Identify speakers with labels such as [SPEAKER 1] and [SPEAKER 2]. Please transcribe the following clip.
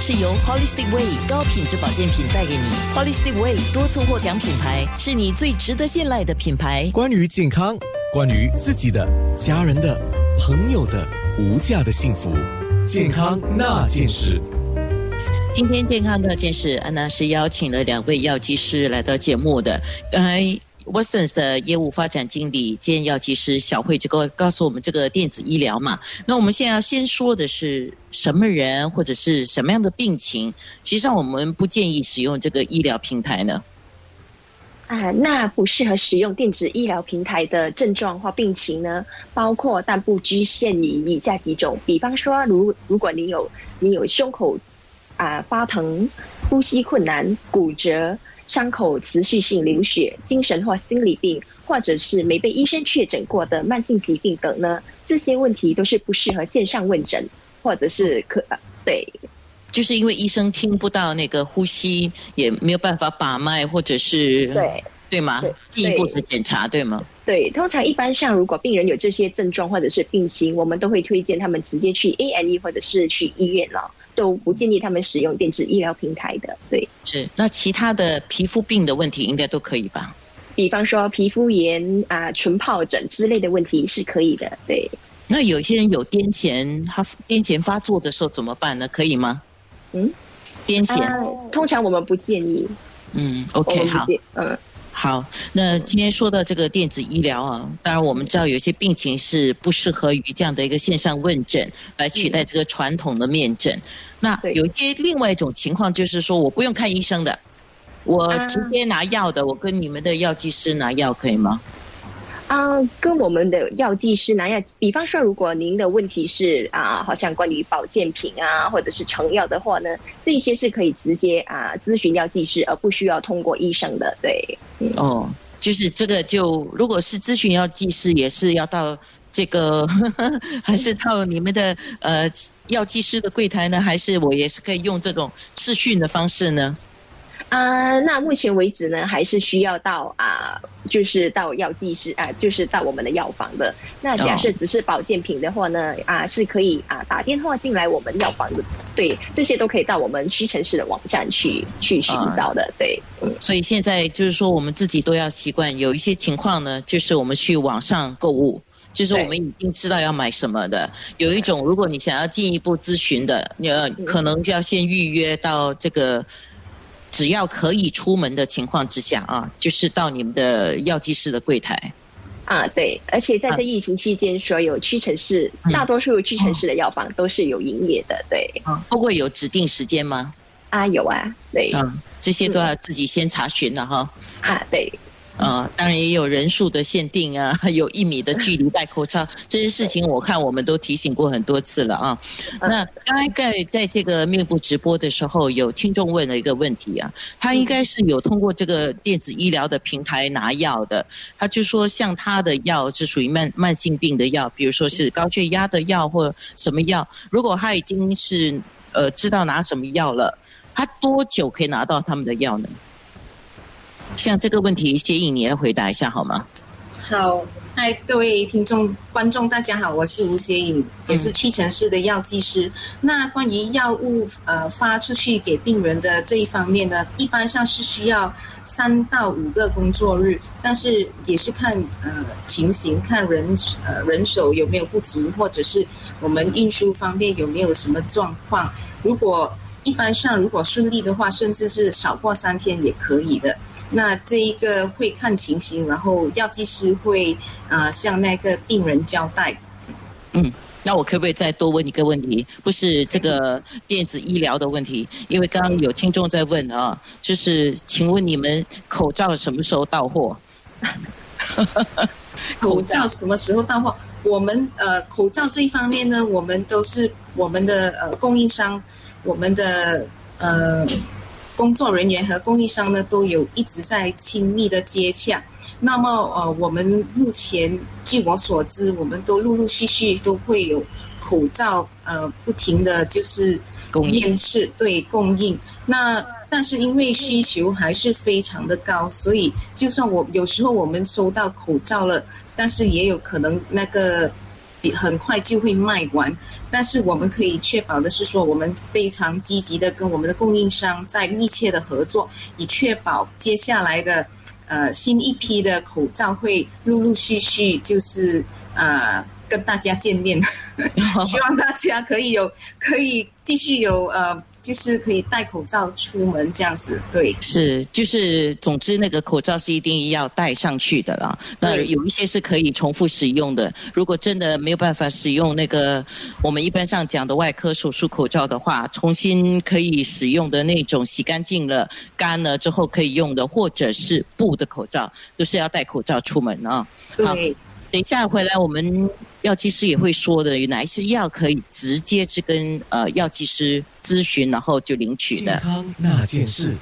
[SPEAKER 1] 是由 Holistic Way 高品质保健品带给你。Holistic Way 多次获奖品牌，是你最值得信赖的品牌。
[SPEAKER 2] 关于健康，关于自己的、家人的、朋友的无价的幸福，健康那件事。
[SPEAKER 1] 今天健康那件事，安娜是邀请了两位药剂师来到节目的。刚才 w a t s o n 的业务发展经理兼药剂师小慧就告告诉我们这个电子医疗嘛。那我们现在要先说的是什么人或者是什么样的病情，其实上我们不建议使用这个医疗平台呢。
[SPEAKER 3] 啊，那不适合使用电子医疗平台的症状或病情呢，包括但不局限于以下几种，比方说，如如果你有你有胸口啊发疼、呼吸困难、骨折。伤口持续性流血、精神或心理病，或者是没被医生确诊过的慢性疾病等呢？这些问题都是不适合线上问诊，或者是可对，
[SPEAKER 1] 就是因为医生听不到那个呼吸，也没有办法把脉，或者是
[SPEAKER 3] 对
[SPEAKER 1] 对吗？进一步的检查对吗？
[SPEAKER 3] 对，通常一般上，如果病人有这些症状或者是病情，我们都会推荐他们直接去 A N E 或者是去医院了。都不建议他们使用电子医疗平台的，对。
[SPEAKER 1] 是，那其他的皮肤病的问题应该都可以吧？
[SPEAKER 3] 比方说皮肤炎啊、唇疱疹之类的问题是可以的，对。
[SPEAKER 1] 那有些人有癫痫，他癫痫发作的时候怎么办呢？可以吗？嗯，癫痫，
[SPEAKER 3] 通常我们不建议。
[SPEAKER 1] 嗯，OK，好，嗯。好，那今天说到这个电子医疗啊，当然我们知道有些病情是不适合于这样的一个线上问诊来取代这个传统的面诊。那有一些另外一种情况，就是说我不用看医生的，我直接拿药的，我跟你们的药剂师拿药可以吗？
[SPEAKER 3] 啊，跟我们的药剂师拿药，比方说，如果您的问题是啊，好像关于保健品啊，或者是成药的话呢，这些是可以直接啊咨询药剂师，而不需要通过医生的。对，
[SPEAKER 1] 哦，就是这个，就如果是咨询药剂师，也是要到这个，还是到你们的呃药剂师的柜台呢？还是我也是可以用这种视讯的方式呢？
[SPEAKER 3] 啊，那目前为止呢，还是需要到啊，就是到药剂师啊，就是到我们的药房的。那假设只是保健品的话呢，啊，是可以啊打电话进来我们药房的。对，这些都可以到我们屈臣氏的网站去去寻找的。对，
[SPEAKER 1] 嗯。所以现在就是说，我们自己都要习惯，有一些情况呢，就是我们去网上购物，就是我们已经知道要买什么的。有一种，如果你想要进一步咨询的，你可能就要先预约到这个。只要可以出门的情况之下啊，就是到你们的药剂师的柜台。
[SPEAKER 3] 啊，对，而且在这疫情期间，所有屈臣氏大多数屈臣氏的药房都是有营业的，对。
[SPEAKER 1] 啊不过有指定时间吗？
[SPEAKER 3] 啊，有啊，对。嗯，
[SPEAKER 1] 这些都要自己先查询了哈。
[SPEAKER 3] 啊，对。
[SPEAKER 1] 呃，当然也有人数的限定啊，有一米的距离戴口罩这些事情，我看我们都提醒过很多次了啊。那大概在这个面部直播的时候，有听众问了一个问题啊，他应该是有通过这个电子医疗的平台拿药的，他就说像他的药是属于慢慢性病的药，比如说是高血压的药或什么药，如果他已经是呃知道拿什么药了，他多久可以拿到他们的药呢？像这个问题，谢颖，你来回答一下好吗？
[SPEAKER 4] 好，嗨，各位听众、观众，大家好，我是吴谢颖，也是屈臣氏的药剂师。那关于药物呃发出去给病人的这一方面呢，一般上是需要三到五个工作日，但是也是看呃情形，看人呃人手有没有不足，或者是我们运输方面有没有什么状况。如果一般上如果顺利的话，甚至是少过三天也可以的。那这一个会看情形，然后药剂师会啊向那个病人交代。
[SPEAKER 1] 嗯，那我可不可以再多问一个问题？不是这个电子医疗的问题，因为刚刚有听众在问啊，就是请问你们口罩什么时候到货？
[SPEAKER 4] 口罩什么时候到货？我们呃口罩这一方面呢，我们都是我们的呃供应商，我们的呃。工作人员和供应商呢都有一直在亲密的接洽。那么，呃，我们目前据我所知，我们都陆陆续续都会有口罩，呃，不停的就是面试对供应。那但是因为需求还是非常的高，所以就算我有时候我们收到口罩了，但是也有可能那个很快就会卖完。但是我们可以确保的是说，我们非常积极的跟我们的供应商在密切的合作，以确保接下来的呃新一批的口罩会陆陆续续就是呃跟大家见面。希望大家可以有可以继续有呃。就是可以戴口罩出门这样子，对，
[SPEAKER 1] 是，就是总之那个口罩是一定要戴上去的啦。那有一些是可以重复使用的。如果真的没有办法使用那个我们一般上讲的外科手术口罩的话，重新可以使用的那种洗干净了、干了之后可以用的，或者是布的口罩，都是要戴口罩出门啊。
[SPEAKER 4] 对。
[SPEAKER 1] 等一下回来，我们药剂师也会说的，有哪一些药可以直接去跟呃药剂师咨询，然后就领取的。
[SPEAKER 2] 健康那件事。